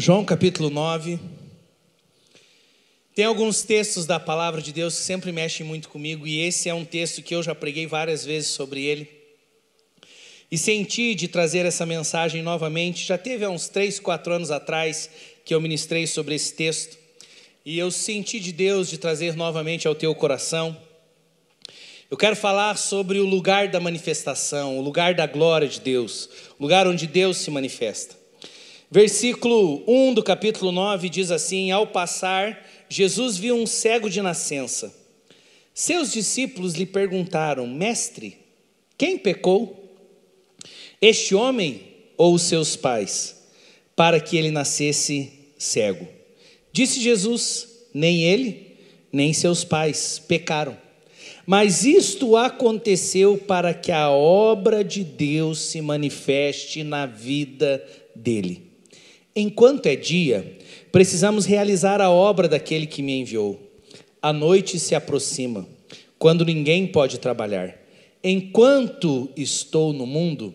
João capítulo 9. Tem alguns textos da palavra de Deus que sempre mexem muito comigo, e esse é um texto que eu já preguei várias vezes sobre ele. E senti de trazer essa mensagem novamente. Já teve há uns três, quatro anos atrás que eu ministrei sobre esse texto, e eu senti de Deus de trazer novamente ao teu coração. Eu quero falar sobre o lugar da manifestação, o lugar da glória de Deus, o lugar onde Deus se manifesta. Versículo 1 do capítulo 9 diz assim: Ao passar, Jesus viu um cego de nascença. Seus discípulos lhe perguntaram: Mestre, quem pecou? Este homem ou os seus pais, para que ele nascesse cego? Disse Jesus: Nem ele, nem seus pais pecaram. Mas isto aconteceu para que a obra de Deus se manifeste na vida dele. Enquanto é dia, precisamos realizar a obra daquele que me enviou. A noite se aproxima, quando ninguém pode trabalhar. Enquanto estou no mundo,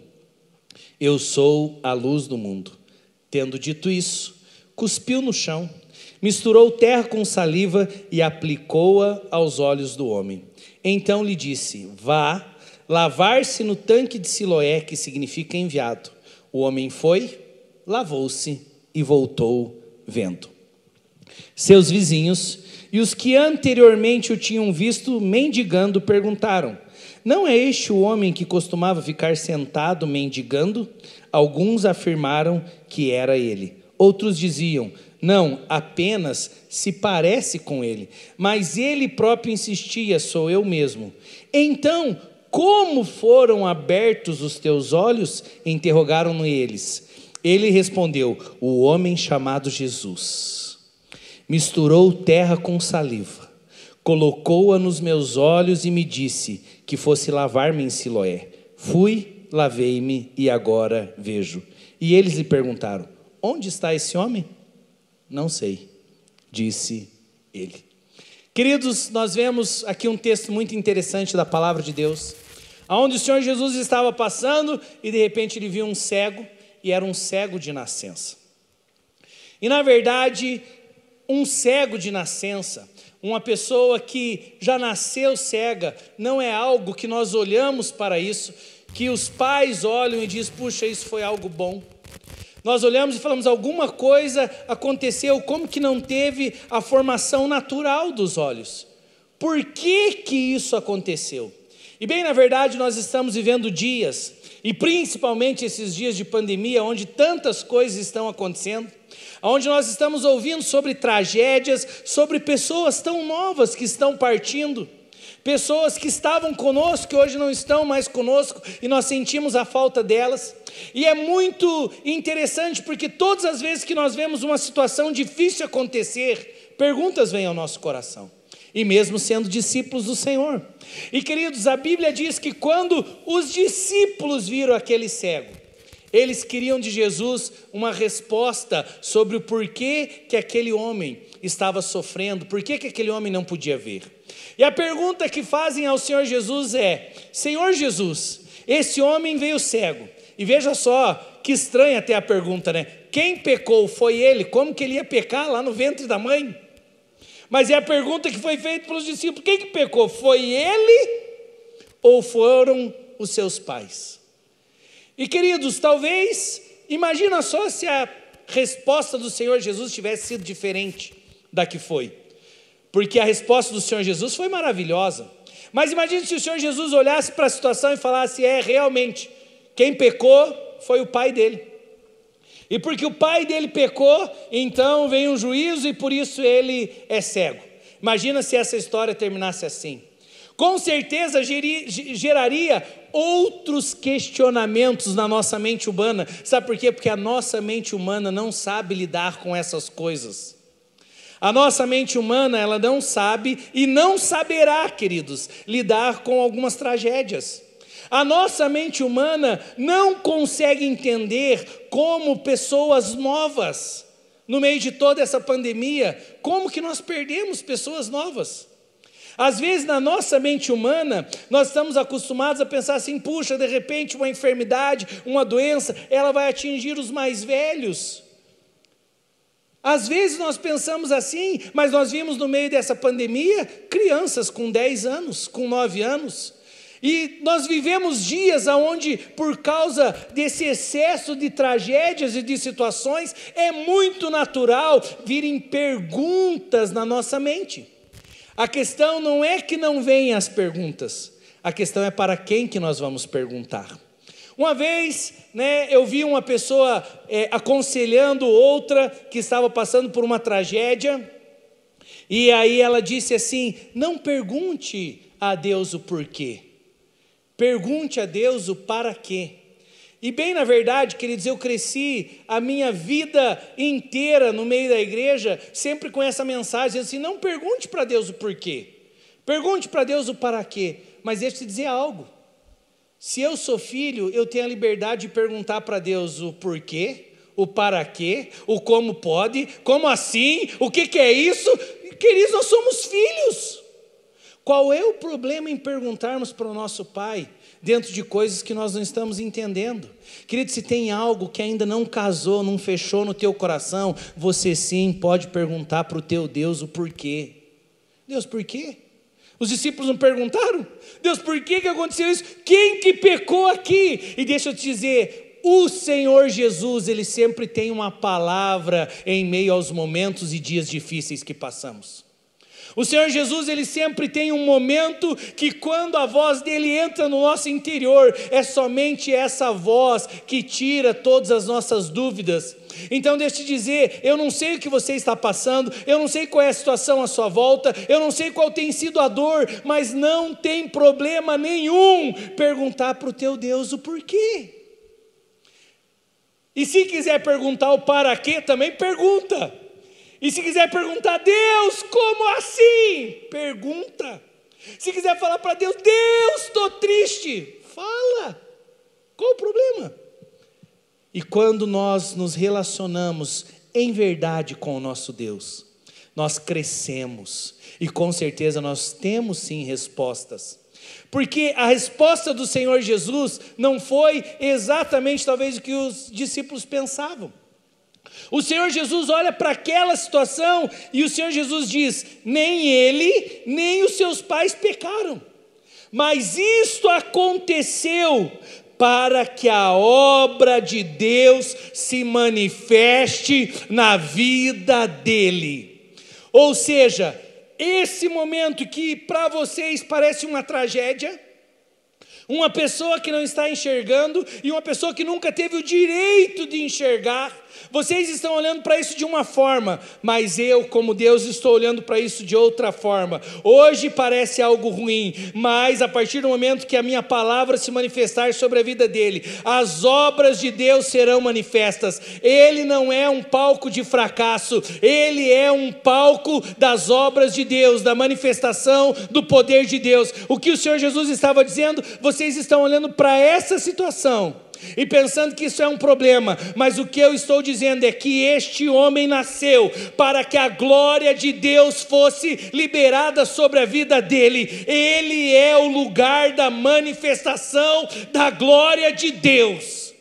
eu sou a luz do mundo. Tendo dito isso, cuspiu no chão, misturou terra com saliva e aplicou-a aos olhos do homem. Então lhe disse: Vá lavar-se no tanque de Siloé, que significa enviado. O homem foi, lavou-se e voltou vendo. Seus vizinhos e os que anteriormente o tinham visto mendigando perguntaram: Não é este o homem que costumava ficar sentado mendigando? Alguns afirmaram que era ele. Outros diziam: Não, apenas se parece com ele. Mas ele próprio insistia: Sou eu mesmo. Então, como foram abertos os teus olhos? Interrogaram-no eles. Ele respondeu: O homem chamado Jesus misturou terra com saliva, colocou-a nos meus olhos e me disse que fosse lavar-me em Siloé. Fui, lavei-me e agora vejo. E eles lhe perguntaram: Onde está esse homem? Não sei, disse ele. Queridos, nós vemos aqui um texto muito interessante da palavra de Deus, aonde o Senhor Jesus estava passando e de repente ele viu um cego e era um cego de nascença. E na verdade, um cego de nascença, uma pessoa que já nasceu cega, não é algo que nós olhamos para isso, que os pais olham e dizem, puxa, isso foi algo bom. Nós olhamos e falamos, alguma coisa aconteceu, como que não teve a formação natural dos olhos? Por que que isso aconteceu? E bem, na verdade, nós estamos vivendo dias e principalmente esses dias de pandemia, onde tantas coisas estão acontecendo, onde nós estamos ouvindo sobre tragédias, sobre pessoas tão novas que estão partindo, pessoas que estavam conosco, que hoje não estão mais conosco, e nós sentimos a falta delas. E é muito interessante porque todas as vezes que nós vemos uma situação difícil acontecer, perguntas vêm ao nosso coração e mesmo sendo discípulos do Senhor. E queridos, a Bíblia diz que quando os discípulos viram aquele cego, eles queriam de Jesus uma resposta sobre o porquê que aquele homem estava sofrendo, por que aquele homem não podia ver. E a pergunta que fazem ao Senhor Jesus é: Senhor Jesus, esse homem veio cego. E veja só, que estranha até a pergunta, né? Quem pecou foi ele? Como que ele ia pecar lá no ventre da mãe? Mas é a pergunta que foi feita pelos discípulos: quem que pecou? Foi ele ou foram os seus pais? E queridos, talvez, imagina só se a resposta do Senhor Jesus tivesse sido diferente da que foi. Porque a resposta do Senhor Jesus foi maravilhosa. Mas imagine se o Senhor Jesus olhasse para a situação e falasse: é, realmente, quem pecou foi o pai dele. E porque o pai dele pecou, então vem um juízo e por isso ele é cego. Imagina se essa história terminasse assim. Com certeza geraria outros questionamentos na nossa mente humana. Sabe por quê? Porque a nossa mente humana não sabe lidar com essas coisas. A nossa mente humana, ela não sabe e não saberá, queridos, lidar com algumas tragédias. A nossa mente humana não consegue entender como pessoas novas, no meio de toda essa pandemia, como que nós perdemos pessoas novas. Às vezes, na nossa mente humana, nós estamos acostumados a pensar assim: puxa, de repente, uma enfermidade, uma doença, ela vai atingir os mais velhos. Às vezes nós pensamos assim, mas nós vimos no meio dessa pandemia crianças com 10 anos, com 9 anos. E nós vivemos dias onde, por causa desse excesso de tragédias e de situações, é muito natural virem perguntas na nossa mente. A questão não é que não venham as perguntas, a questão é para quem que nós vamos perguntar. Uma vez, né, eu vi uma pessoa é, aconselhando outra que estava passando por uma tragédia, e aí ela disse assim: não pergunte a Deus o porquê, pergunte a Deus o para quê. E bem na verdade, queridos, eu cresci a minha vida inteira no meio da igreja, sempre com essa mensagem assim: não pergunte para Deus o porquê, pergunte para Deus o para quê. Mas deixa eu te dizer algo: se eu sou filho, eu tenho a liberdade de perguntar para Deus o porquê, o para quê, o como pode, como assim, o que, que é isso. Queridos, nós somos filhos. Qual é o problema em perguntarmos para o nosso pai dentro de coisas que nós não estamos entendendo? Querido, se tem algo que ainda não casou, não fechou no teu coração, você sim pode perguntar para o teu Deus o porquê. Deus, por quê? Os discípulos não perguntaram? Deus, por que, que aconteceu isso? Quem que pecou aqui? E deixa eu te dizer, o Senhor Jesus, Ele sempre tem uma palavra em meio aos momentos e dias difíceis que passamos. O Senhor Jesus, ele sempre tem um momento que, quando a voz dele entra no nosso interior, é somente essa voz que tira todas as nossas dúvidas. Então, deixa eu te dizer: eu não sei o que você está passando, eu não sei qual é a situação à sua volta, eu não sei qual tem sido a dor, mas não tem problema nenhum perguntar para o teu Deus o porquê. E se quiser perguntar o para quê, também pergunta. E se quiser perguntar, Deus, como assim? Pergunta. Se quiser falar para Deus, Deus, estou triste, fala. Qual o problema? E quando nós nos relacionamos em verdade com o nosso Deus, nós crescemos e com certeza nós temos sim respostas. Porque a resposta do Senhor Jesus não foi exatamente talvez o que os discípulos pensavam. O Senhor Jesus olha para aquela situação e o Senhor Jesus diz: nem ele, nem os seus pais pecaram, mas isto aconteceu para que a obra de Deus se manifeste na vida dele. Ou seja, esse momento que para vocês parece uma tragédia, uma pessoa que não está enxergando e uma pessoa que nunca teve o direito de enxergar, vocês estão olhando para isso de uma forma, mas eu, como Deus, estou olhando para isso de outra forma. Hoje parece algo ruim, mas a partir do momento que a minha palavra se manifestar sobre a vida dele, as obras de Deus serão manifestas. Ele não é um palco de fracasso, ele é um palco das obras de Deus, da manifestação do poder de Deus. O que o Senhor Jesus estava dizendo, vocês estão olhando para essa situação e pensando que isso é um problema, mas o que eu estou dizendo é que este homem nasceu para que a glória de Deus fosse liberada sobre a vida dele, ele é o lugar da manifestação da glória de Deus.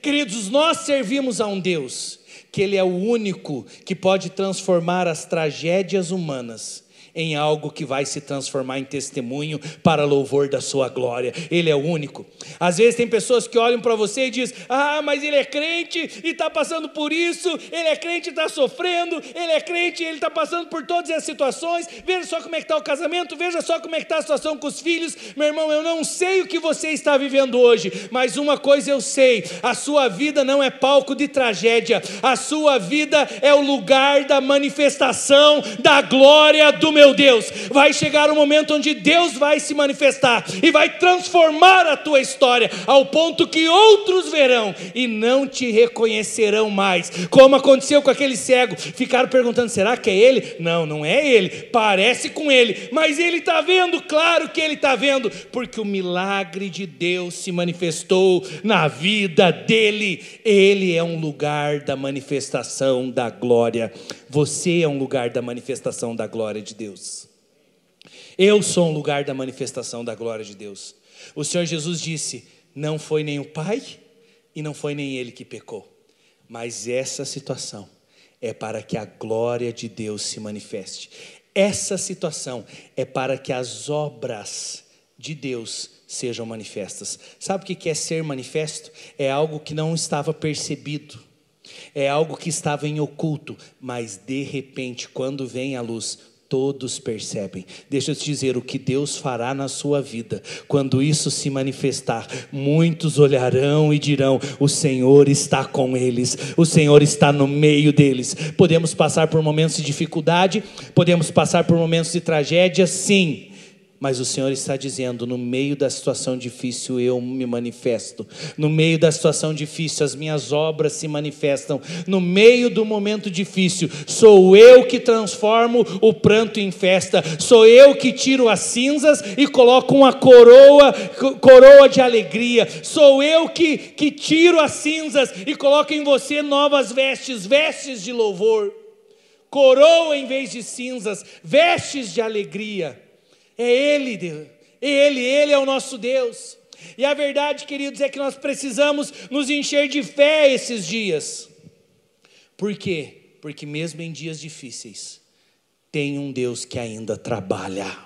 Queridos, nós servimos a um Deus que Ele é o único que pode transformar as tragédias humanas em algo que vai se transformar em testemunho para louvor da sua glória. Ele é único. Às vezes tem pessoas que olham para você e dizem: Ah, mas ele é crente e está passando por isso, ele é crente e está sofrendo, ele é crente e ele está passando por todas as situações. Veja só como é que está o casamento, veja só como é que está a situação com os filhos. Meu irmão, eu não sei o que você está vivendo hoje, mas uma coisa eu sei: a sua vida não é palco de tragédia, a sua vida é o lugar da manifestação da glória do meu meu Deus, vai chegar um momento onde Deus vai se manifestar e vai transformar a tua história ao ponto que outros verão e não te reconhecerão mais. Como aconteceu com aquele cego, ficaram perguntando: será que é ele? Não, não é ele, parece com ele, mas ele está vendo, claro que ele está vendo, porque o milagre de Deus se manifestou na vida dele. Ele é um lugar da manifestação da glória. Você é um lugar da manifestação da glória de Deus. Eu sou um lugar da manifestação da glória de Deus. O Senhor Jesus disse: Não foi nem o Pai e não foi nem ele que pecou, mas essa situação é para que a glória de Deus se manifeste. Essa situação é para que as obras de Deus sejam manifestas. Sabe o que é ser manifesto? É algo que não estava percebido, é algo que estava em oculto, mas de repente, quando vem a luz, todos percebem. Deixa eu te dizer o que Deus fará na sua vida. Quando isso se manifestar, muitos olharão e dirão: O Senhor está com eles, o Senhor está no meio deles. Podemos passar por momentos de dificuldade, podemos passar por momentos de tragédia, sim mas o Senhor está dizendo: no meio da situação difícil eu me manifesto, no meio da situação difícil as minhas obras se manifestam, no meio do momento difícil sou eu que transformo o pranto em festa, sou eu que tiro as cinzas e coloco uma coroa, coroa de alegria, sou eu que, que tiro as cinzas e coloco em você novas vestes, vestes de louvor, coroa em vez de cinzas, vestes de alegria. É Ele, Deus. Ele, Ele é o nosso Deus. E a verdade, queridos, é que nós precisamos nos encher de fé esses dias. Por quê? Porque mesmo em dias difíceis, tem um Deus que ainda trabalha.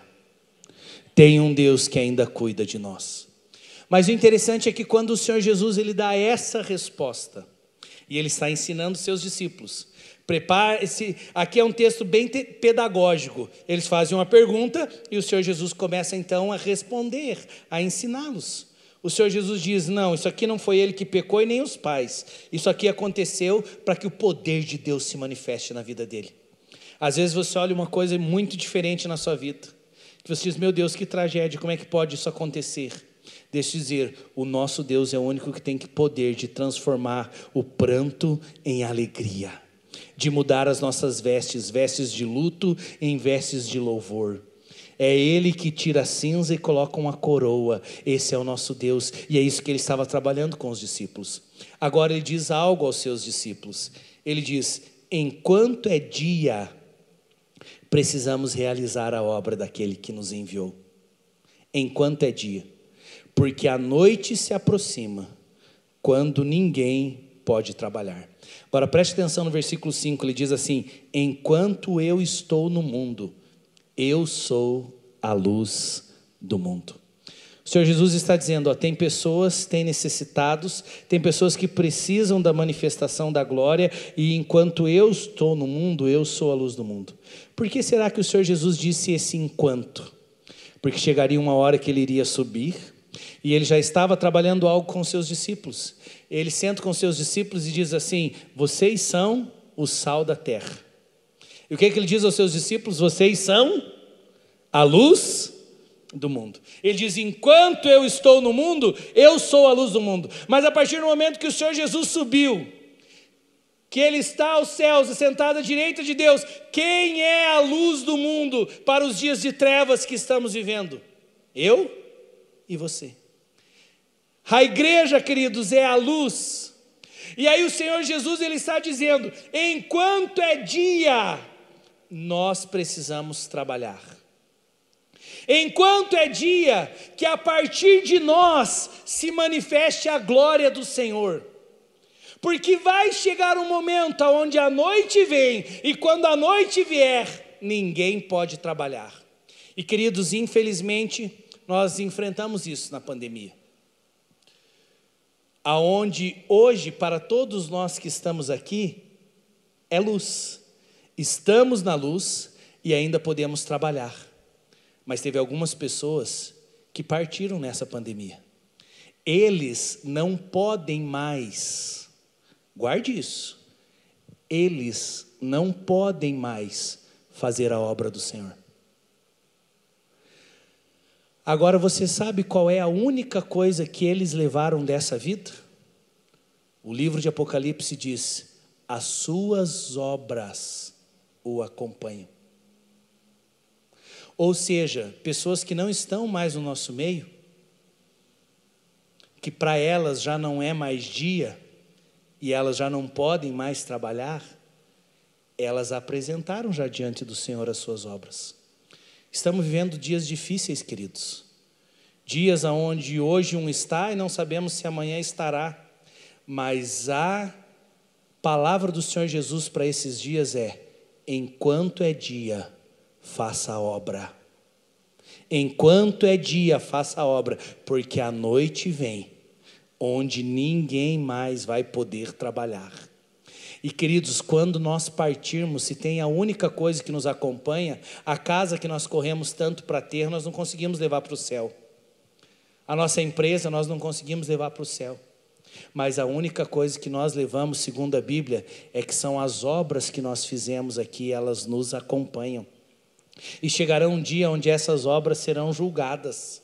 Tem um Deus que ainda cuida de nós. Mas o interessante é que quando o Senhor Jesus ele dá essa resposta, e ele está ensinando seus discípulos, Prepare-se. Aqui é um texto bem pedagógico. Eles fazem uma pergunta e o Senhor Jesus começa então a responder, a ensiná-los. O Senhor Jesus diz: Não, isso aqui não foi ele que pecou e nem os pais. Isso aqui aconteceu para que o poder de Deus se manifeste na vida dele. Às vezes você olha uma coisa muito diferente na sua vida. Que você diz: Meu Deus, que tragédia, como é que pode isso acontecer? Deixa eu dizer, o nosso Deus é o único que tem poder de transformar o pranto em alegria de mudar as nossas vestes, vestes de luto em vestes de louvor. É Ele que tira a cinza e coloca uma coroa. Esse é o nosso Deus. E é isso que ele estava trabalhando com os discípulos. Agora ele diz algo aos seus discípulos. Ele diz: enquanto é dia, precisamos realizar a obra daquele que nos enviou. Enquanto é dia. Porque a noite se aproxima, quando ninguém pode trabalhar. Agora preste atenção no versículo 5, ele diz assim: Enquanto eu estou no mundo, eu sou a luz do mundo. O Senhor Jesus está dizendo: ó, tem pessoas, tem necessitados, tem pessoas que precisam da manifestação da glória, e enquanto eu estou no mundo, eu sou a luz do mundo. Por que será que o Senhor Jesus disse esse enquanto? Porque chegaria uma hora que ele iria subir, e ele já estava trabalhando algo com seus discípulos ele senta com seus discípulos e diz assim: Vocês são o sal da terra. E o que, é que ele diz aos seus discípulos? Vocês são a luz do mundo. Ele diz: Enquanto eu estou no mundo, eu sou a luz do mundo. Mas a partir do momento que o Senhor Jesus subiu, que Ele está aos céus, sentado à direita de Deus, quem é a luz do mundo para os dias de trevas que estamos vivendo? Eu e você. A igreja, queridos, é a luz. E aí o Senhor Jesus ele está dizendo: enquanto é dia, nós precisamos trabalhar. Enquanto é dia, que a partir de nós se manifeste a glória do Senhor. Porque vai chegar um momento onde a noite vem, e quando a noite vier, ninguém pode trabalhar. E queridos, infelizmente, nós enfrentamos isso na pandemia aonde hoje para todos nós que estamos aqui é luz. Estamos na luz e ainda podemos trabalhar. Mas teve algumas pessoas que partiram nessa pandemia. Eles não podem mais. Guarde isso. Eles não podem mais fazer a obra do Senhor. Agora você sabe qual é a única coisa que eles levaram dessa vida? O livro de Apocalipse diz: as suas obras o acompanham. Ou seja, pessoas que não estão mais no nosso meio, que para elas já não é mais dia e elas já não podem mais trabalhar, elas apresentaram já diante do Senhor as suas obras. Estamos vivendo dias difíceis, queridos. Dias onde hoje um está e não sabemos se amanhã estará. Mas há palavra do Senhor Jesus para esses dias é: enquanto é dia, faça a obra. Enquanto é dia, faça a obra, porque a noite vem, onde ninguém mais vai poder trabalhar. E queridos, quando nós partirmos, se tem a única coisa que nos acompanha, a casa que nós corremos tanto para ter, nós não conseguimos levar para o céu. A nossa empresa nós não conseguimos levar para o céu. Mas a única coisa que nós levamos, segundo a Bíblia, é que são as obras que nós fizemos aqui, elas nos acompanham. E chegará um dia onde essas obras serão julgadas.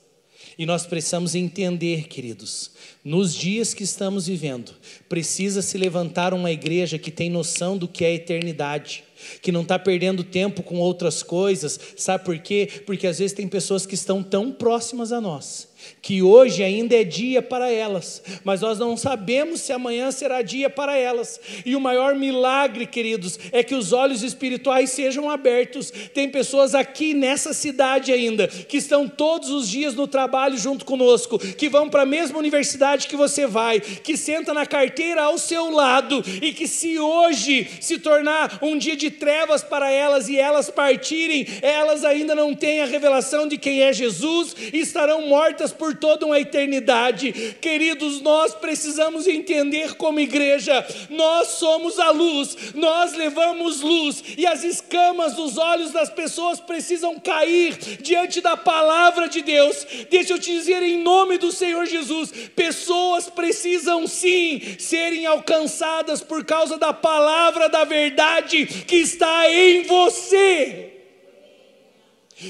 E nós precisamos entender, queridos, nos dias que estamos vivendo, precisa se levantar uma igreja que tem noção do que é eternidade, que não está perdendo tempo com outras coisas, sabe por quê? Porque às vezes tem pessoas que estão tão próximas a nós que hoje ainda é dia para elas, mas nós não sabemos se amanhã será dia para elas. E o maior milagre, queridos, é que os olhos espirituais sejam abertos. Tem pessoas aqui nessa cidade ainda que estão todos os dias no trabalho junto conosco, que vão para a mesma universidade que você vai, que senta na carteira ao seu lado e que se hoje se tornar um dia de trevas para elas e elas partirem, elas ainda não têm a revelação de quem é Jesus e estarão mortas por toda uma eternidade. Queridos, nós precisamos entender como igreja, nós somos a luz, nós levamos luz e as escamas dos olhos das pessoas precisam cair diante da palavra de Deus. Deixa eu te dizer em nome do Senhor Jesus, pessoas precisam sim serem alcançadas por causa da palavra da verdade que está em você.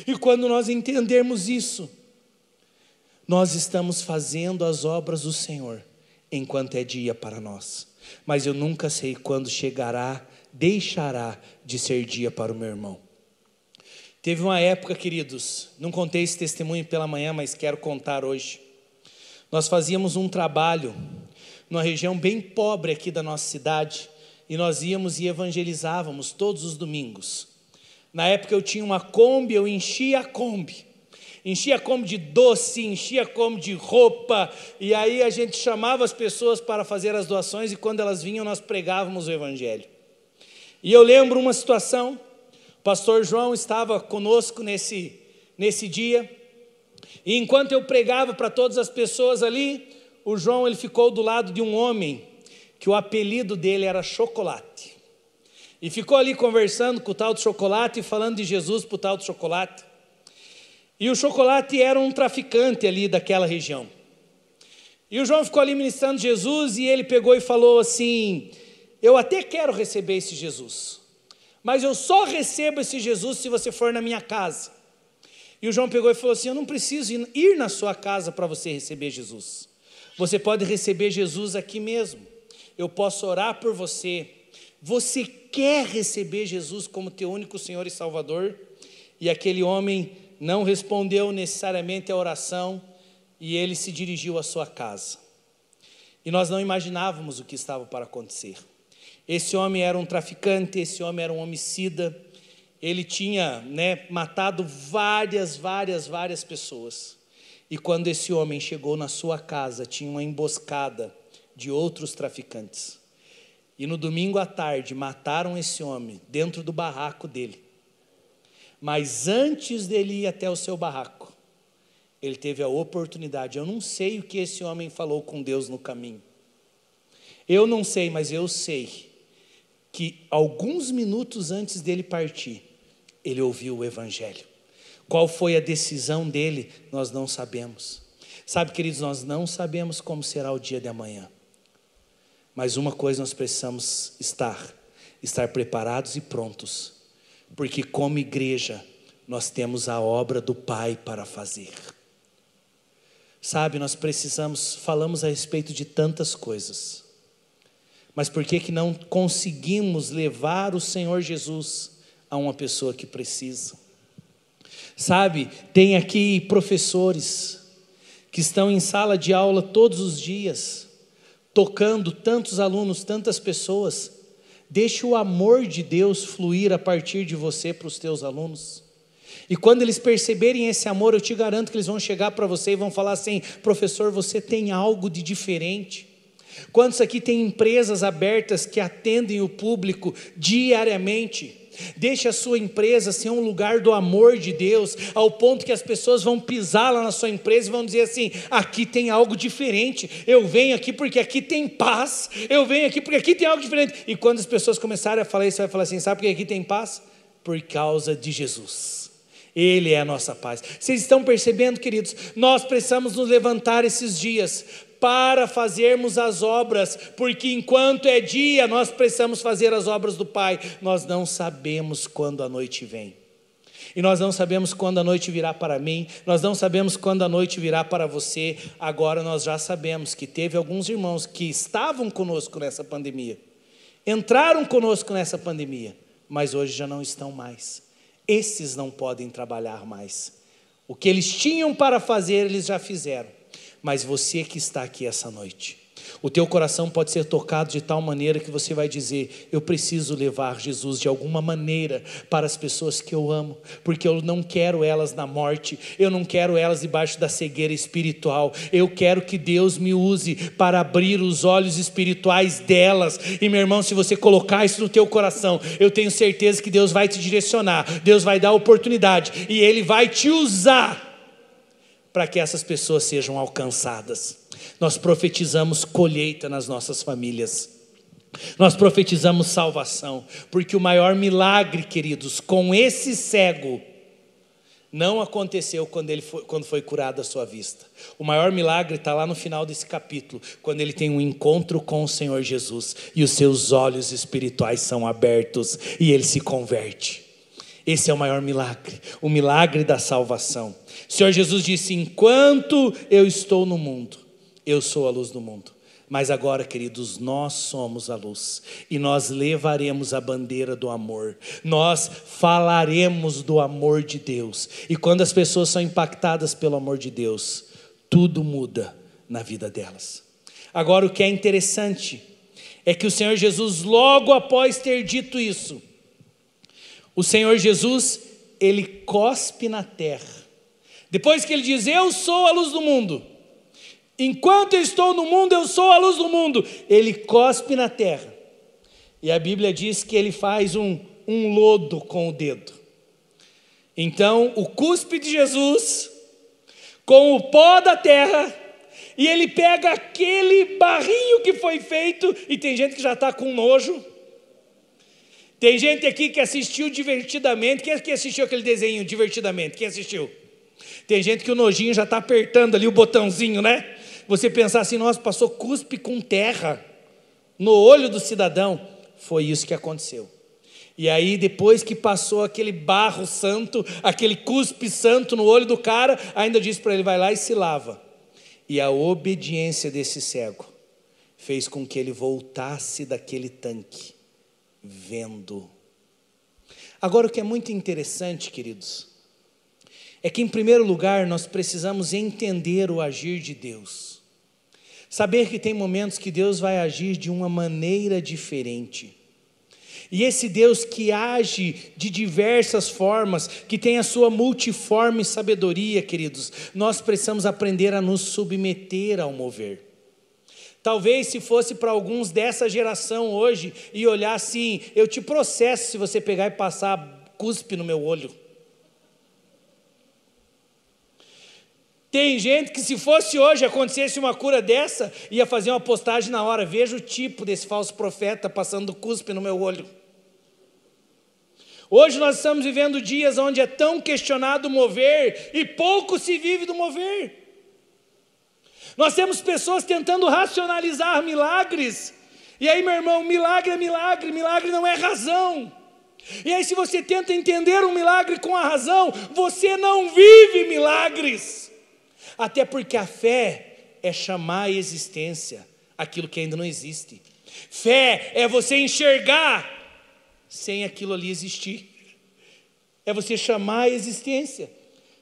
E quando nós entendermos isso, nós estamos fazendo as obras do Senhor enquanto é dia para nós. Mas eu nunca sei quando chegará, deixará de ser dia para o meu irmão. Teve uma época, queridos, não contei esse testemunho pela manhã, mas quero contar hoje. Nós fazíamos um trabalho numa região bem pobre aqui da nossa cidade, e nós íamos e evangelizávamos todos os domingos. Na época eu tinha uma Kombi, eu enchia a Kombi enchia como de doce, enchia como de roupa, e aí a gente chamava as pessoas para fazer as doações e quando elas vinham nós pregávamos o evangelho. E eu lembro uma situação, o pastor João estava conosco nesse nesse dia, e enquanto eu pregava para todas as pessoas ali, o João ele ficou do lado de um homem que o apelido dele era Chocolate. E ficou ali conversando com o tal de Chocolate falando de Jesus para o tal de Chocolate. E o chocolate era um traficante ali daquela região. E o João ficou ali ministrando Jesus e ele pegou e falou assim: Eu até quero receber esse Jesus, mas eu só recebo esse Jesus se você for na minha casa. E o João pegou e falou assim: Eu não preciso ir na sua casa para você receber Jesus. Você pode receber Jesus aqui mesmo. Eu posso orar por você. Você quer receber Jesus como teu único Senhor e Salvador? E aquele homem não respondeu necessariamente à oração e ele se dirigiu à sua casa. E nós não imaginávamos o que estava para acontecer. Esse homem era um traficante, esse homem era um homicida, ele tinha né, matado várias, várias, várias pessoas. E quando esse homem chegou na sua casa, tinha uma emboscada de outros traficantes. E no domingo à tarde mataram esse homem dentro do barraco dele. Mas antes dele ir até o seu barraco, ele teve a oportunidade. Eu não sei o que esse homem falou com Deus no caminho. Eu não sei, mas eu sei que alguns minutos antes dele partir, ele ouviu o Evangelho. Qual foi a decisão dele, nós não sabemos. Sabe, queridos, nós não sabemos como será o dia de amanhã. Mas uma coisa nós precisamos estar: estar preparados e prontos porque como igreja nós temos a obra do Pai para fazer. Sabe, nós precisamos, falamos a respeito de tantas coisas, mas por que, que não conseguimos levar o Senhor Jesus a uma pessoa que precisa? Sabe, tem aqui professores que estão em sala de aula todos os dias, tocando tantos alunos, tantas pessoas, Deixe o amor de Deus fluir a partir de você para os teus alunos. E quando eles perceberem esse amor, eu te garanto que eles vão chegar para você e vão falar assim: professor, você tem algo de diferente. Quantos aqui têm empresas abertas que atendem o público diariamente? Deixe a sua empresa ser um lugar do amor de Deus, ao ponto que as pessoas vão pisar lá na sua empresa e vão dizer assim: aqui tem algo diferente. Eu venho aqui porque aqui tem paz. Eu venho aqui porque aqui tem algo diferente. E quando as pessoas começarem a falar isso, vai falar assim: sabe por que aqui tem paz? Por causa de Jesus. Ele é a nossa paz. Vocês estão percebendo, queridos? Nós precisamos nos levantar esses dias para fazermos as obras, porque enquanto é dia, nós precisamos fazer as obras do Pai. Nós não sabemos quando a noite vem. E nós não sabemos quando a noite virá para mim, nós não sabemos quando a noite virá para você. Agora nós já sabemos que teve alguns irmãos que estavam conosco nessa pandemia, entraram conosco nessa pandemia, mas hoje já não estão mais. Esses não podem trabalhar mais. O que eles tinham para fazer, eles já fizeram mas você que está aqui essa noite. O teu coração pode ser tocado de tal maneira que você vai dizer: Eu preciso levar Jesus de alguma maneira para as pessoas que eu amo, porque eu não quero elas na morte, eu não quero elas debaixo da cegueira espiritual, eu quero que Deus me use para abrir os olhos espirituais delas. E meu irmão, se você colocar isso no teu coração, eu tenho certeza que Deus vai te direcionar, Deus vai dar oportunidade e Ele vai te usar para que essas pessoas sejam alcançadas. Nós profetizamos colheita nas nossas famílias. Nós profetizamos salvação, porque o maior milagre, queridos, com esse cego, não aconteceu quando, ele foi, quando foi curado a sua vista. O maior milagre está lá no final desse capítulo, quando ele tem um encontro com o Senhor Jesus e os seus olhos espirituais são abertos e ele se converte. Esse é o maior milagre, o milagre da salvação. O Senhor Jesus disse: Enquanto eu estou no mundo, eu sou a luz do mundo. Mas agora, queridos, nós somos a luz e nós levaremos a bandeira do amor, nós falaremos do amor de Deus. E quando as pessoas são impactadas pelo amor de Deus, tudo muda na vida delas. Agora, o que é interessante é que o Senhor Jesus, logo após ter dito isso, o Senhor Jesus, ele cospe na terra. Depois que ele diz: Eu sou a luz do mundo. Enquanto eu estou no mundo, eu sou a luz do mundo. Ele cospe na terra. E a Bíblia diz que ele faz um, um lodo com o dedo. Então, o cuspe de Jesus, com o pó da terra, e ele pega aquele barrinho que foi feito, e tem gente que já está com nojo, tem gente aqui que assistiu divertidamente. Quem é que assistiu aquele desenho divertidamente? Quem assistiu? Tem gente que o nojinho já está apertando ali o botãozinho, né? Você pensar assim, nossa, passou cuspe com terra no olho do cidadão. Foi isso que aconteceu. E aí, depois que passou aquele barro santo, aquele cuspe santo no olho do cara, ainda disse para ele: vai lá e se lava. E a obediência desse cego fez com que ele voltasse daquele tanque vendo. Agora, o que é muito interessante, queridos, é que, em primeiro lugar, nós precisamos entender o agir de Deus. Saber que tem momentos que Deus vai agir de uma maneira diferente. E esse Deus que age de diversas formas, que tem a sua multiforme sabedoria, queridos, nós precisamos aprender a nos submeter ao mover. Talvez se fosse para alguns dessa geração hoje e olhar assim, eu te processo se você pegar e passar cuspe no meu olho. Tem gente que se fosse hoje acontecesse uma cura dessa, ia fazer uma postagem na hora, veja o tipo desse falso profeta passando cuspe no meu olho. Hoje nós estamos vivendo dias onde é tão questionado mover e pouco se vive do mover. Nós temos pessoas tentando racionalizar milagres. E aí, meu irmão, milagre é milagre, milagre não é razão. E aí, se você tenta entender um milagre com a razão, você não vive milagres. Até porque a fé é chamar à existência aquilo que ainda não existe. Fé é você enxergar sem aquilo ali existir. É você chamar à existência.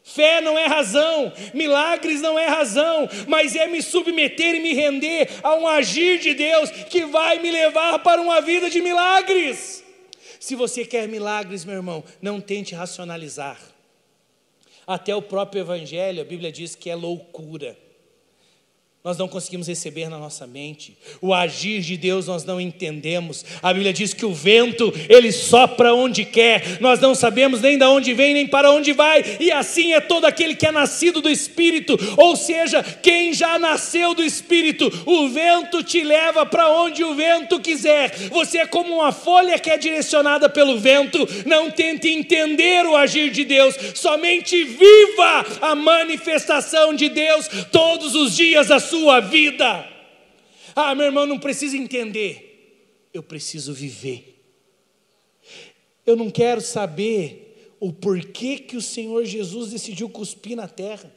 Fé não é razão, milagres não é razão, mas é me submeter e me render a um agir de Deus que vai me levar para uma vida de milagres. Se você quer milagres, meu irmão, não tente racionalizar. Até o próprio Evangelho, a Bíblia diz que é loucura. Nós não conseguimos receber na nossa mente. O agir de Deus nós não entendemos. A Bíblia diz que o vento, ele sopra onde quer. Nós não sabemos nem de onde vem, nem para onde vai. E assim é todo aquele que é nascido do Espírito, ou seja, quem já nasceu do Espírito. O vento te leva para onde o vento quiser. Você é como uma folha que é direcionada pelo vento. Não tente entender o agir de Deus, somente viva a manifestação de Deus todos os dias da sua sua vida. Ah, meu irmão, não precisa entender, eu preciso viver. Eu não quero saber o porquê que o Senhor Jesus decidiu cuspir na terra.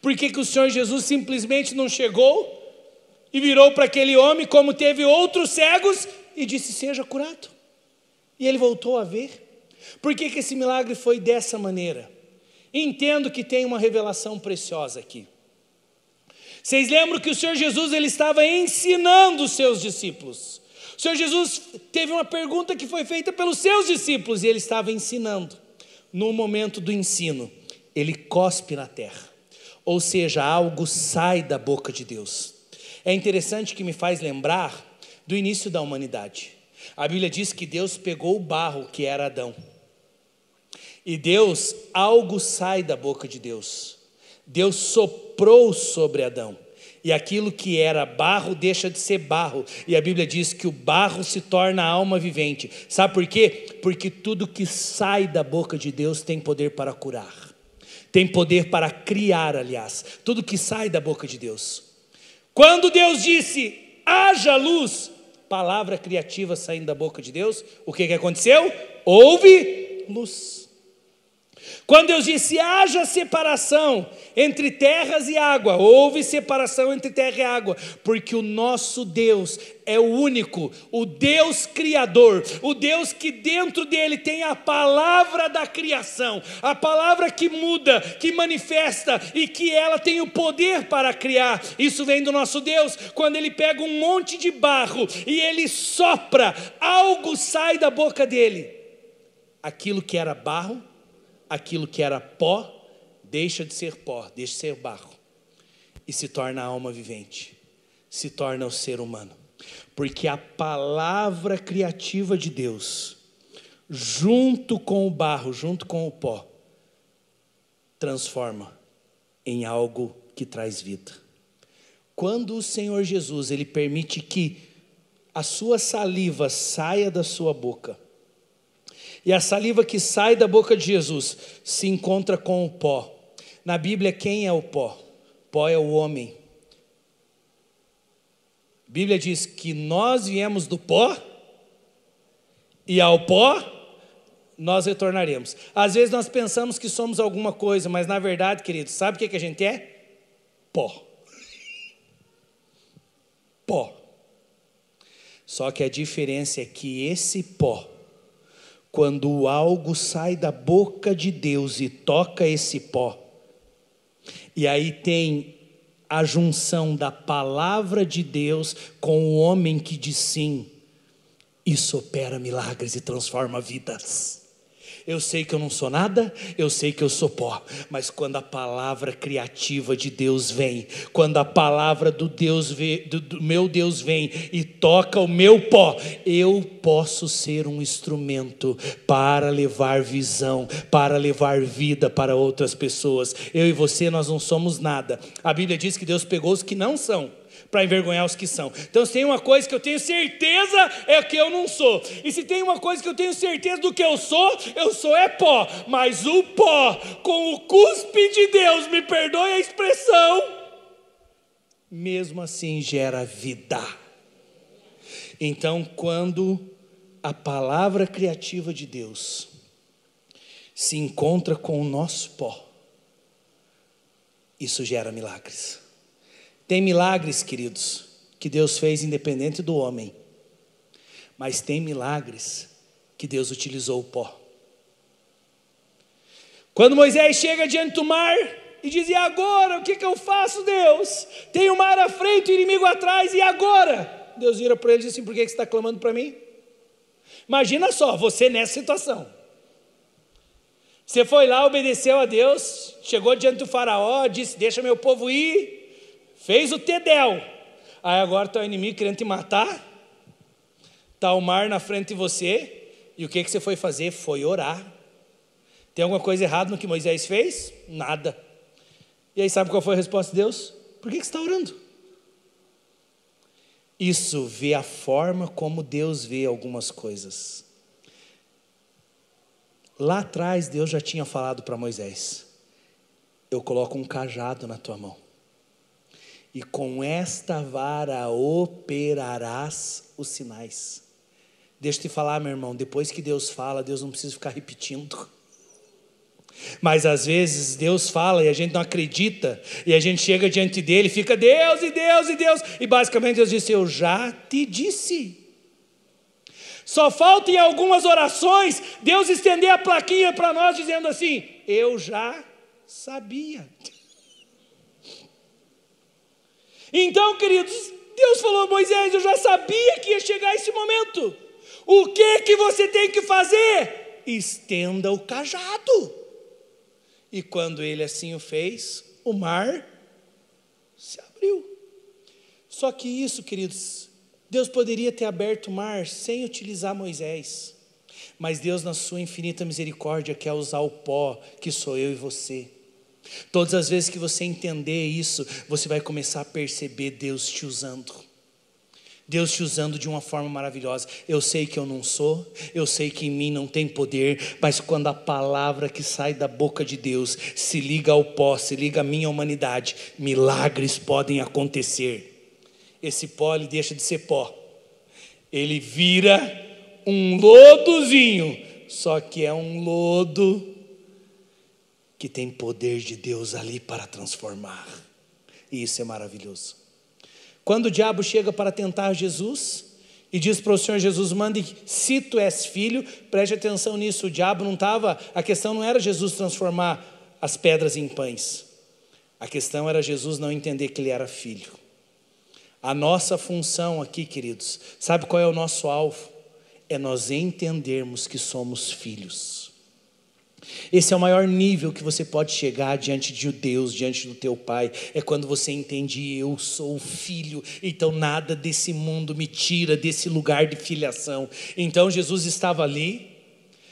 Por que, o Senhor Jesus simplesmente não chegou e virou para aquele homem, como teve outros cegos, e disse: Seja curado. E ele voltou a ver. Por que, que esse milagre foi dessa maneira? Entendo que tem uma revelação preciosa aqui. Vocês lembram que o Senhor Jesus ele estava ensinando os seus discípulos. O Senhor Jesus teve uma pergunta que foi feita pelos seus discípulos e ele estava ensinando. No momento do ensino, ele cospe na terra. Ou seja, algo sai da boca de Deus. É interessante que me faz lembrar do início da humanidade. A Bíblia diz que Deus pegou o barro que era Adão. E Deus, algo sai da boca de Deus. Deus soprou sobre Adão. E aquilo que era barro deixa de ser barro. E a Bíblia diz que o barro se torna alma vivente. Sabe por quê? Porque tudo que sai da boca de Deus tem poder para curar. Tem poder para criar, aliás. Tudo que sai da boca de Deus. Quando Deus disse: haja luz, palavra criativa saindo da boca de Deus, o que, que aconteceu? Houve luz. Quando Deus disse: haja separação entre terras e água, houve separação entre terra e água, porque o nosso Deus é o único, o Deus Criador, o Deus que dentro dele tem a palavra da criação, a palavra que muda, que manifesta e que ela tem o poder para criar. Isso vem do nosso Deus, quando ele pega um monte de barro e ele sopra, algo sai da boca dele. Aquilo que era barro aquilo que era pó deixa de ser pó, deixa de ser barro e se torna a alma vivente, se torna o ser humano. Porque a palavra criativa de Deus, junto com o barro, junto com o pó, transforma em algo que traz vida. Quando o Senhor Jesus ele permite que a sua saliva saia da sua boca, e a saliva que sai da boca de Jesus se encontra com o pó. Na Bíblia, quem é o pó? Pó é o homem. A Bíblia diz que nós viemos do pó e ao pó nós retornaremos. Às vezes nós pensamos que somos alguma coisa, mas na verdade, querido, sabe o que, que a gente é? Pó. Pó. Só que a diferença é que esse pó quando algo sai da boca de Deus e toca esse pó, e aí tem a junção da palavra de Deus com o homem que diz sim, isso opera milagres e transforma vidas. Eu sei que eu não sou nada, eu sei que eu sou pó, mas quando a palavra criativa de Deus vem, quando a palavra do Deus do, do meu Deus vem e toca o meu pó, eu posso ser um instrumento para levar visão, para levar vida para outras pessoas. Eu e você nós não somos nada. A Bíblia diz que Deus pegou os que não são para envergonhar os que são. Então, se tem uma coisa que eu tenho certeza é que eu não sou. E se tem uma coisa que eu tenho certeza do que eu sou, eu sou é pó. Mas o pó, com o cuspe de Deus, me perdoe a expressão, mesmo assim gera vida. Então, quando a palavra criativa de Deus se encontra com o nosso pó, isso gera milagres. Tem milagres, queridos, que Deus fez independente do homem, mas tem milagres que Deus utilizou o pó. Quando Moisés chega diante do mar e diz: E agora? O que, que eu faço, Deus? Tem o mar à frente, o inimigo atrás, e agora? Deus vira para ele e diz assim: Por que, você está clamando para mim? Imagina só, você nessa situação. Você foi lá, obedeceu a Deus, chegou diante do Faraó, disse: Deixa meu povo ir. Fez o Tedel. Aí agora está o inimigo querendo te matar. Está o mar na frente de você. E o que, que você foi fazer? Foi orar. Tem alguma coisa errada no que Moisés fez? Nada. E aí, sabe qual foi a resposta de Deus? Por que, que você está orando? Isso vê a forma como Deus vê algumas coisas. Lá atrás, Deus já tinha falado para Moisés: Eu coloco um cajado na tua mão, e com esta vara operarás os sinais. Deixa eu te falar, meu irmão, depois que Deus fala, Deus não precisa ficar repetindo. Mas às vezes Deus fala e a gente não acredita, e a gente chega diante dele, fica Deus e Deus e Deus, e basicamente Deus disse: Eu já te disse. Só falta em algumas orações Deus estender a plaquinha para nós, dizendo assim: Eu já sabia. Então, queridos, Deus falou Moisés: Eu já sabia que ia chegar esse momento. O que que você tem que fazer? Estenda o cajado. E quando ele assim o fez, o mar se abriu. Só que isso, queridos, Deus poderia ter aberto o mar sem utilizar Moisés. Mas Deus, na sua infinita misericórdia, quer usar o pó, que sou eu e você. Todas as vezes que você entender isso, você vai começar a perceber Deus te usando. Deus te usando de uma forma maravilhosa. Eu sei que eu não sou, eu sei que em mim não tem poder, mas quando a palavra que sai da boca de Deus se liga ao pó, se liga à minha humanidade, milagres podem acontecer. Esse pó ele deixa de ser pó, ele vira um lodozinho, só que é um lodo que tem poder de Deus ali para transformar, e isso é maravilhoso. Quando o diabo chega para tentar Jesus e diz para o Senhor Jesus: mande, se tu és filho, preste atenção nisso. O diabo não estava, a questão não era Jesus transformar as pedras em pães, a questão era Jesus não entender que ele era filho. A nossa função aqui, queridos, sabe qual é o nosso alvo? É nós entendermos que somos filhos. Esse é o maior nível que você pode chegar diante de Deus, diante do teu Pai. É quando você entende, eu sou filho, então nada desse mundo me tira desse lugar de filiação. Então Jesus estava ali,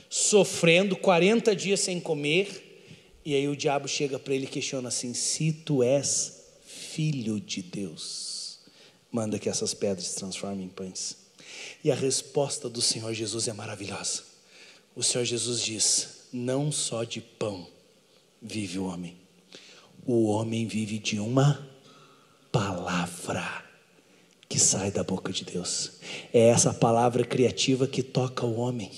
sofrendo 40 dias sem comer, e aí o diabo chega para ele e questiona assim: se tu és filho de Deus, manda que essas pedras se transformem em pães. E a resposta do Senhor Jesus é maravilhosa. O Senhor Jesus diz: não só de pão vive o homem, o homem vive de uma palavra que sai da boca de Deus. É essa palavra criativa que toca o homem.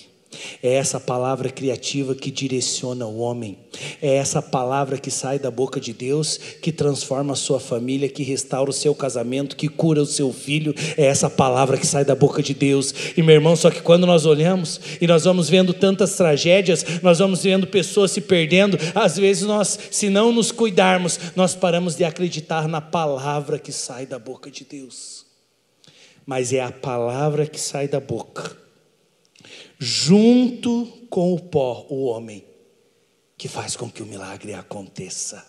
É essa palavra criativa que direciona o homem. É essa palavra que sai da boca de Deus, que transforma a sua família, que restaura o seu casamento, que cura o seu filho. É essa palavra que sai da boca de Deus. E meu irmão, só que quando nós olhamos e nós vamos vendo tantas tragédias, nós vamos vendo pessoas se perdendo, às vezes nós, se não nos cuidarmos, nós paramos de acreditar na palavra que sai da boca de Deus. Mas é a palavra que sai da boca junto com o pó, o homem, que faz com que o milagre aconteça.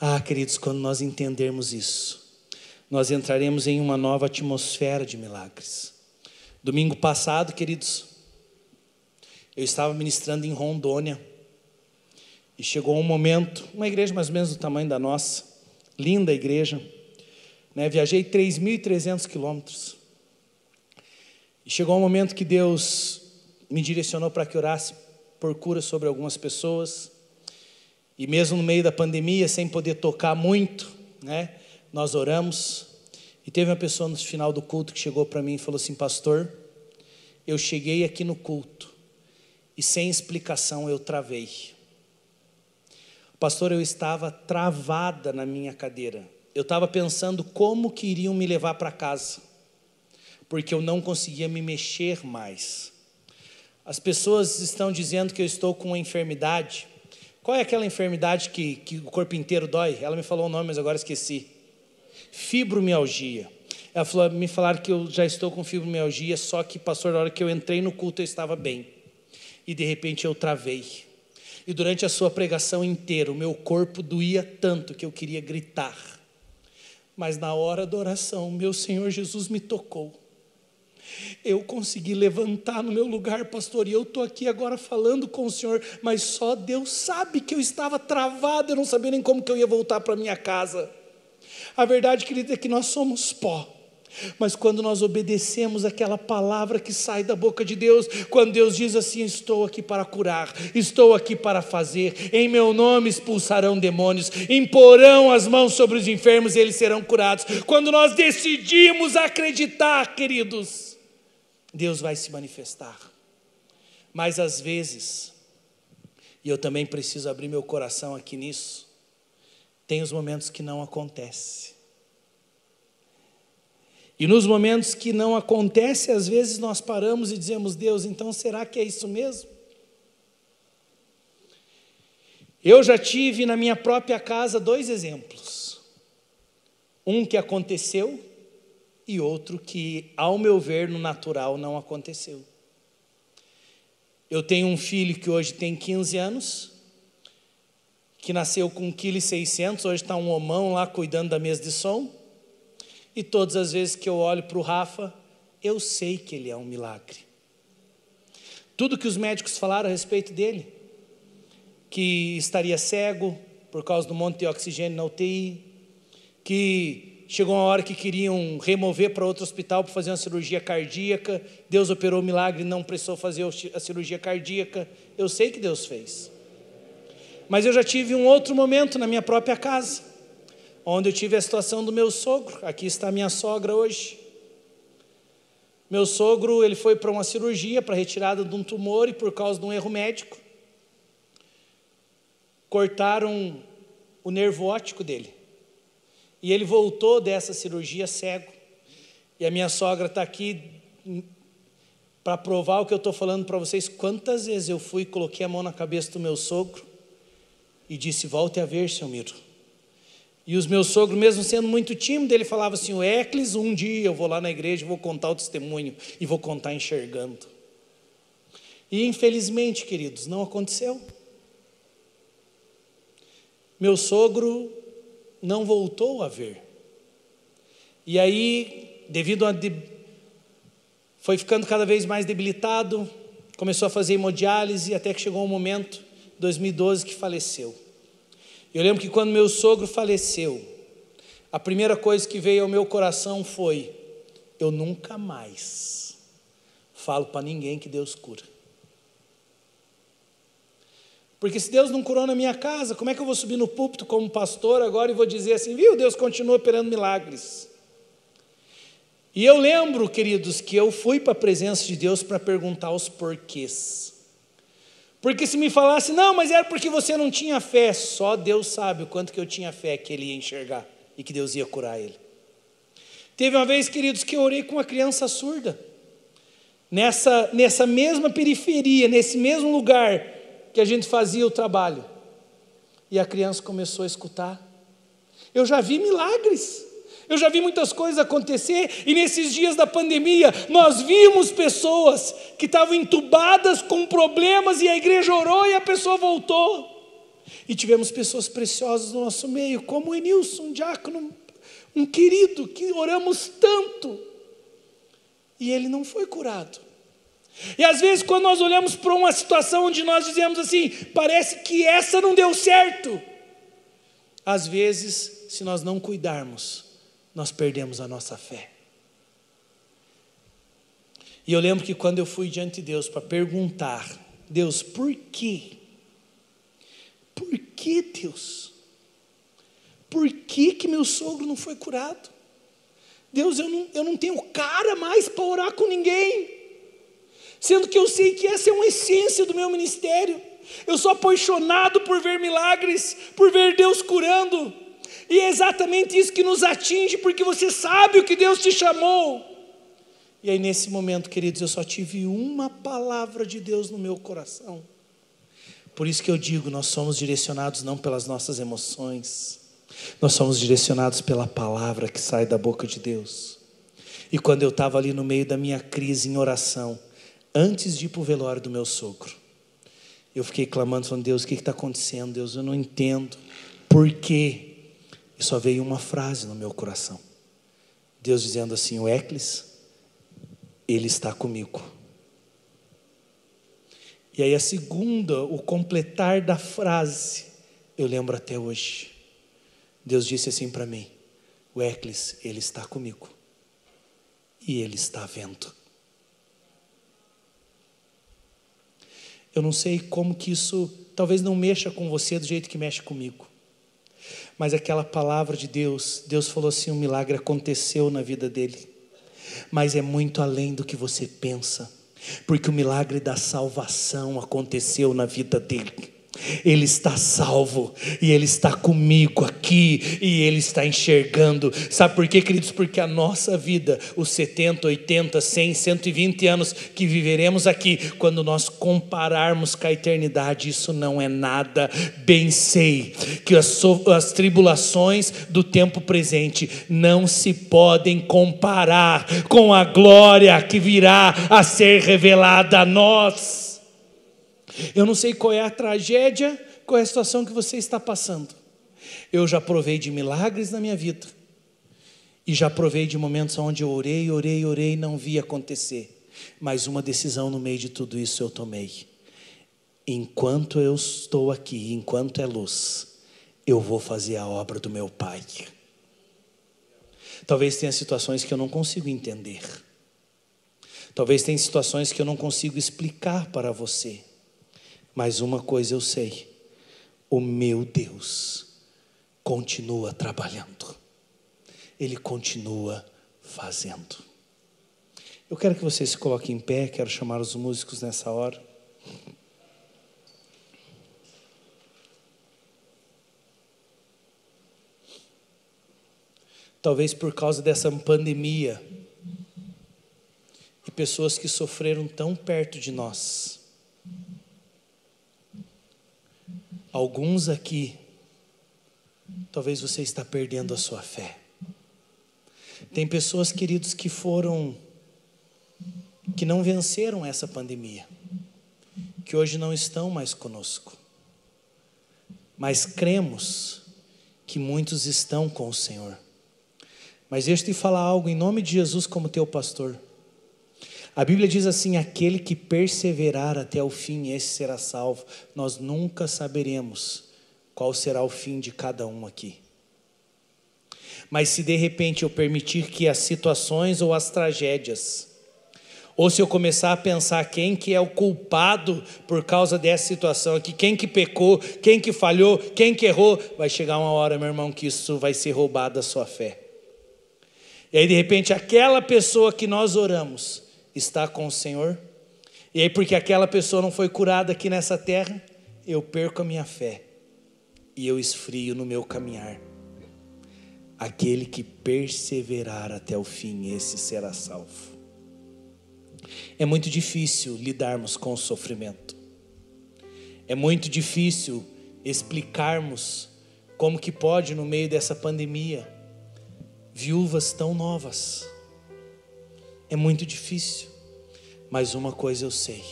Ah, queridos, quando nós entendermos isso, nós entraremos em uma nova atmosfera de milagres. Domingo passado, queridos, eu estava ministrando em Rondônia e chegou um momento, uma igreja mais ou menos do tamanho da nossa, linda igreja, né? viajei 3.300 quilômetros. E chegou um momento que Deus me direcionou para que orasse por cura sobre algumas pessoas. E mesmo no meio da pandemia, sem poder tocar muito, né, nós oramos. E teve uma pessoa no final do culto que chegou para mim e falou assim: Pastor, eu cheguei aqui no culto e sem explicação eu travei. Pastor, eu estava travada na minha cadeira. Eu estava pensando como que iriam me levar para casa porque eu não conseguia me mexer mais. As pessoas estão dizendo que eu estou com uma enfermidade. Qual é aquela enfermidade que, que o corpo inteiro dói? Ela me falou o nome, mas agora esqueci. Fibromialgia. Ela falou, me falaram que eu já estou com fibromialgia, só que, pastor, na hora que eu entrei no culto eu estava bem. E de repente eu travei. E durante a sua pregação inteira, o meu corpo doía tanto que eu queria gritar. Mas na hora da oração, meu Senhor Jesus me tocou. Eu consegui levantar no meu lugar, pastor, e eu estou aqui agora falando com o Senhor, mas só Deus sabe que eu estava travado, eu não sabia nem como que eu ia voltar para minha casa. A verdade, querida, é que nós somos pó. Mas quando nós obedecemos aquela palavra que sai da boca de Deus, quando Deus diz assim: Estou aqui para curar, estou aqui para fazer, em meu nome expulsarão demônios, imporão as mãos sobre os enfermos e eles serão curados. Quando nós decidimos acreditar, queridos, Deus vai se manifestar. Mas às vezes, e eu também preciso abrir meu coração aqui nisso, tem os momentos que não acontece. E nos momentos que não acontece, às vezes nós paramos e dizemos: Deus, então será que é isso mesmo? Eu já tive na minha própria casa dois exemplos. Um que aconteceu e outro que, ao meu ver, no natural não aconteceu. Eu tenho um filho que hoje tem 15 anos, que nasceu com 1,6 kg, hoje está um homão lá cuidando da mesa de som. E todas as vezes que eu olho para o Rafa, eu sei que ele é um milagre. Tudo que os médicos falaram a respeito dele, que estaria cego por causa do monte de oxigênio na UTI, que chegou uma hora que queriam remover para outro hospital para fazer uma cirurgia cardíaca, Deus operou o milagre e não precisou fazer a cirurgia cardíaca. Eu sei que Deus fez. Mas eu já tive um outro momento na minha própria casa onde eu tive a situação do meu sogro. Aqui está a minha sogra hoje. Meu sogro, ele foi para uma cirurgia para retirada de um tumor e por causa de um erro médico cortaram o nervo óptico dele. E ele voltou dessa cirurgia cego. E a minha sogra está aqui para provar o que eu estou falando para vocês. Quantas vezes eu fui, coloquei a mão na cabeça do meu sogro e disse: Volte a ver, seu Miro. E os meus sogros, mesmo sendo muito tímido, ele falava assim: o Eclis, um dia eu vou lá na igreja, vou contar o testemunho e vou contar enxergando. E infelizmente, queridos, não aconteceu. Meu sogro não voltou a ver. E aí, devido a. De... foi ficando cada vez mais debilitado, começou a fazer hemodiálise, até que chegou um momento, 2012, que faleceu. Eu lembro que quando meu sogro faleceu, a primeira coisa que veio ao meu coração foi: eu nunca mais falo para ninguém que Deus cura. Porque se Deus não curou na minha casa, como é que eu vou subir no púlpito como pastor agora e vou dizer assim, viu, Deus continua operando milagres? E eu lembro, queridos, que eu fui para a presença de Deus para perguntar os porquês. Porque se me falasse, não, mas era porque você não tinha fé, só Deus sabe o quanto que eu tinha fé que ele ia enxergar e que Deus ia curar ele. Teve uma vez, queridos, que eu orei com uma criança surda, nessa, nessa mesma periferia, nesse mesmo lugar que a gente fazia o trabalho. E a criança começou a escutar. Eu já vi milagres. Eu já vi muitas coisas acontecer e nesses dias da pandemia nós vimos pessoas que estavam entubadas com problemas e a igreja orou e a pessoa voltou. E tivemos pessoas preciosas no nosso meio, como o Enilson, um diácono, um querido que oramos tanto. E ele não foi curado. E às vezes, quando nós olhamos para uma situação onde nós dizemos assim, parece que essa não deu certo. Às vezes, se nós não cuidarmos, nós perdemos a nossa fé. E eu lembro que quando eu fui diante de Deus para perguntar, Deus, por quê? Por que, Deus? Por que, que meu sogro não foi curado? Deus, eu não, eu não tenho cara mais para orar com ninguém. Sendo que eu sei que essa é uma essência do meu ministério. Eu sou apaixonado por ver milagres, por ver Deus curando. E é exatamente isso que nos atinge, porque você sabe o que Deus te chamou. E aí, nesse momento, queridos, eu só tive uma palavra de Deus no meu coração. Por isso que eu digo: nós somos direcionados não pelas nossas emoções, nós somos direcionados pela palavra que sai da boca de Deus. E quando eu estava ali no meio da minha crise em oração, antes de ir para o velório do meu sogro, Eu fiquei clamando, falando: Deus, o que está acontecendo? Deus, eu não entendo. Por quê? E só veio uma frase no meu coração. Deus dizendo assim: O Eclis, Ele está comigo. E aí a segunda, o completar da frase, eu lembro até hoje. Deus disse assim para mim: O Eclis, Ele está comigo. E Ele está vendo. Eu não sei como que isso talvez não mexa com você do jeito que mexe comigo. Mas aquela palavra de Deus, Deus falou assim: um milagre aconteceu na vida dele. Mas é muito além do que você pensa, porque o milagre da salvação aconteceu na vida dele. Ele está salvo e Ele está comigo aqui e Ele está enxergando. Sabe por quê, queridos? Porque a nossa vida, os 70, 80, 100, 120 anos que viveremos aqui, quando nós compararmos com a eternidade, isso não é nada. Bem sei que as, as tribulações do tempo presente não se podem comparar com a glória que virá a ser revelada a nós. Eu não sei qual é a tragédia, qual é a situação que você está passando. Eu já provei de milagres na minha vida. E já provei de momentos onde eu orei, orei, orei e não vi acontecer. Mas uma decisão no meio de tudo isso eu tomei. Enquanto eu estou aqui, enquanto é luz, eu vou fazer a obra do meu Pai. Talvez tenha situações que eu não consigo entender. Talvez tenha situações que eu não consigo explicar para você. Mas uma coisa eu sei: o meu Deus continua trabalhando, Ele continua fazendo. Eu quero que você se coloque em pé, quero chamar os músicos nessa hora. Talvez por causa dessa pandemia e pessoas que sofreram tão perto de nós Alguns aqui, talvez você está perdendo a sua fé. Tem pessoas, queridos, que foram, que não venceram essa pandemia, que hoje não estão mais conosco. Mas cremos que muitos estão com o Senhor. Mas deixa eu te falar algo em nome de Jesus como teu pastor. A Bíblia diz assim: aquele que perseverar até o fim, esse será salvo. Nós nunca saberemos qual será o fim de cada um aqui. Mas se de repente eu permitir que as situações ou as tragédias, ou se eu começar a pensar quem que é o culpado por causa dessa situação aqui, quem que pecou, quem que falhou, quem que errou, vai chegar uma hora, meu irmão, que isso vai ser roubado a sua fé. E aí de repente aquela pessoa que nós oramos, está com o Senhor. E aí, porque aquela pessoa não foi curada aqui nessa terra, eu perco a minha fé e eu esfrio no meu caminhar. Aquele que perseverar até o fim, esse será salvo. É muito difícil lidarmos com o sofrimento. É muito difícil explicarmos como que pode no meio dessa pandemia viúvas tão novas é muito difícil, mas uma coisa eu sei: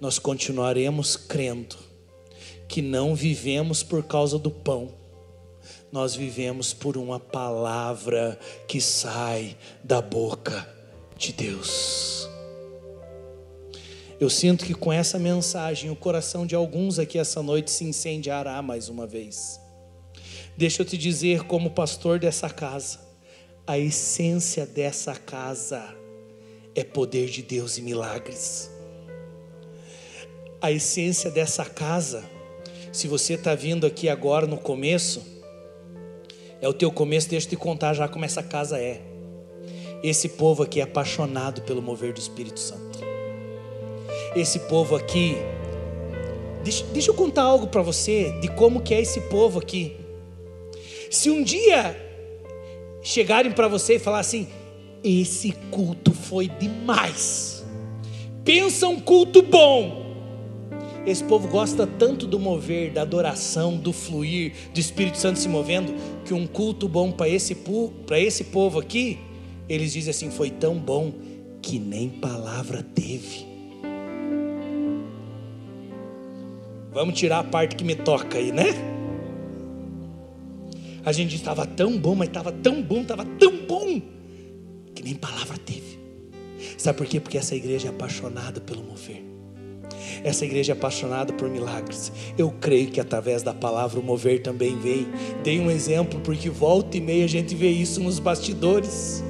nós continuaremos crendo que não vivemos por causa do pão, nós vivemos por uma palavra que sai da boca de Deus. Eu sinto que com essa mensagem o coração de alguns aqui essa noite se incendiará mais uma vez. Deixa eu te dizer, como pastor dessa casa, a essência dessa casa é poder de Deus e milagres. A essência dessa casa, se você está vindo aqui agora no começo, é o teu começo, deixa eu te contar já como essa casa é. Esse povo aqui é apaixonado pelo mover do Espírito Santo. Esse povo aqui, deixa, deixa eu contar algo para você de como que é esse povo aqui. Se um dia chegarem para você e falar assim: esse culto foi demais. Pensa um culto bom. Esse povo gosta tanto do mover, da adoração, do fluir, do Espírito Santo se movendo, que um culto bom para esse, esse povo aqui, eles dizem assim: foi tão bom que nem palavra teve. Vamos tirar a parte que me toca aí, né? A gente estava tão bom, mas estava tão bom, estava tão bom, que nem palavra teve. Sabe por quê? Porque essa igreja é apaixonada pelo mover. Essa igreja é apaixonada por milagres. Eu creio que através da palavra o mover também vem. Dei um exemplo, porque volta e meia a gente vê isso nos bastidores.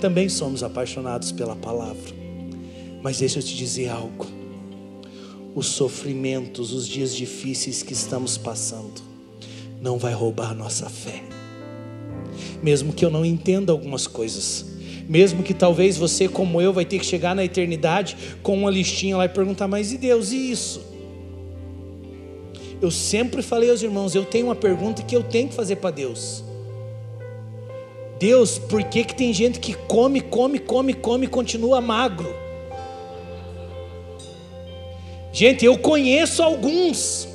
Também somos apaixonados pela palavra. Mas deixa eu te dizer algo. Os sofrimentos, os dias difíceis que estamos passando, não vai roubar nossa fé. Mesmo que eu não entenda algumas coisas, mesmo que talvez você, como eu, vai ter que chegar na eternidade com uma listinha lá e perguntar: mas e Deus, e isso? Eu sempre falei aos irmãos: eu tenho uma pergunta que eu tenho que fazer para Deus. Deus, por que, que tem gente que come, come, come, come e continua magro? Gente, eu conheço alguns.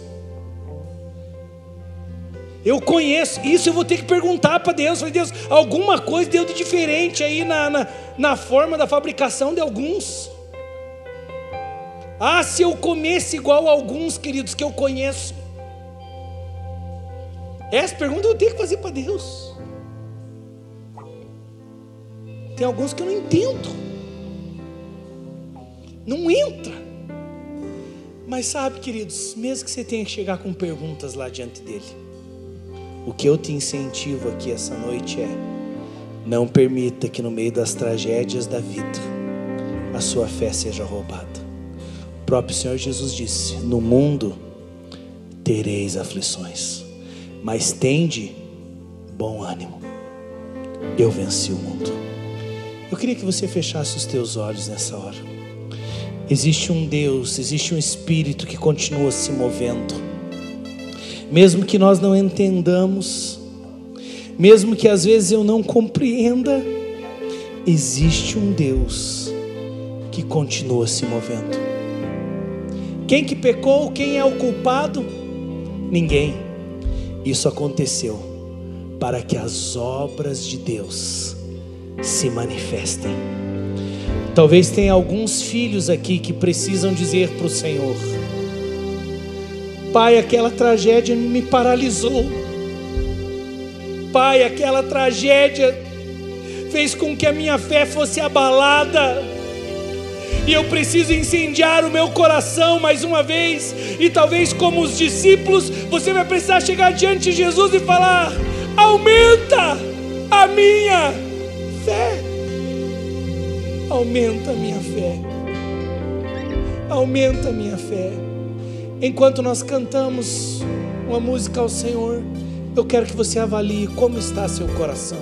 Eu conheço, isso eu vou ter que perguntar para Deus. Falei, Deus, alguma coisa deu de diferente aí na, na, na forma da fabricação de alguns. Ah, se eu comesse igual a alguns, queridos, que eu conheço. Essa pergunta eu tenho que fazer para Deus. Tem alguns que eu não entendo. Não entra. Mas sabe, queridos, mesmo que você tenha que chegar com perguntas lá diante dele, o que eu te incentivo aqui essa noite é: não permita que no meio das tragédias da vida a sua fé seja roubada. O próprio Senhor Jesus disse: No mundo tereis aflições, mas tende bom ânimo. Eu venci o mundo. Eu queria que você fechasse os teus olhos nessa hora. Existe um Deus, existe um Espírito que continua se movendo mesmo que nós não entendamos, mesmo que às vezes eu não compreenda, existe um Deus que continua se movendo. Quem que pecou? Quem é o culpado? Ninguém. Isso aconteceu para que as obras de Deus se manifestem. Talvez tenha alguns filhos aqui que precisam dizer para o Senhor: Pai, aquela tragédia me paralisou. Pai, aquela tragédia fez com que a minha fé fosse abalada. E eu preciso incendiar o meu coração mais uma vez. E talvez, como os discípulos, você vai precisar chegar diante de Jesus e falar: aumenta a minha fé. Aumenta a minha fé. Aumenta a minha fé. Enquanto nós cantamos uma música ao Senhor, eu quero que você avalie como está seu coração,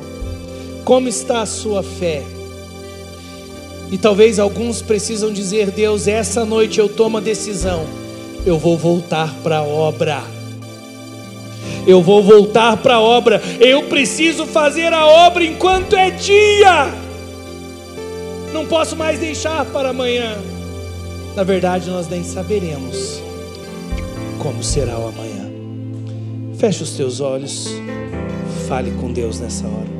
como está a sua fé. E talvez alguns precisam dizer: Deus, essa noite eu tomo a decisão, eu vou voltar para a obra. Eu vou voltar para a obra. Eu preciso fazer a obra enquanto é dia. Não posso mais deixar para amanhã. Na verdade, nós nem saberemos como será o amanhã. Feche os teus olhos, fale com Deus nessa hora.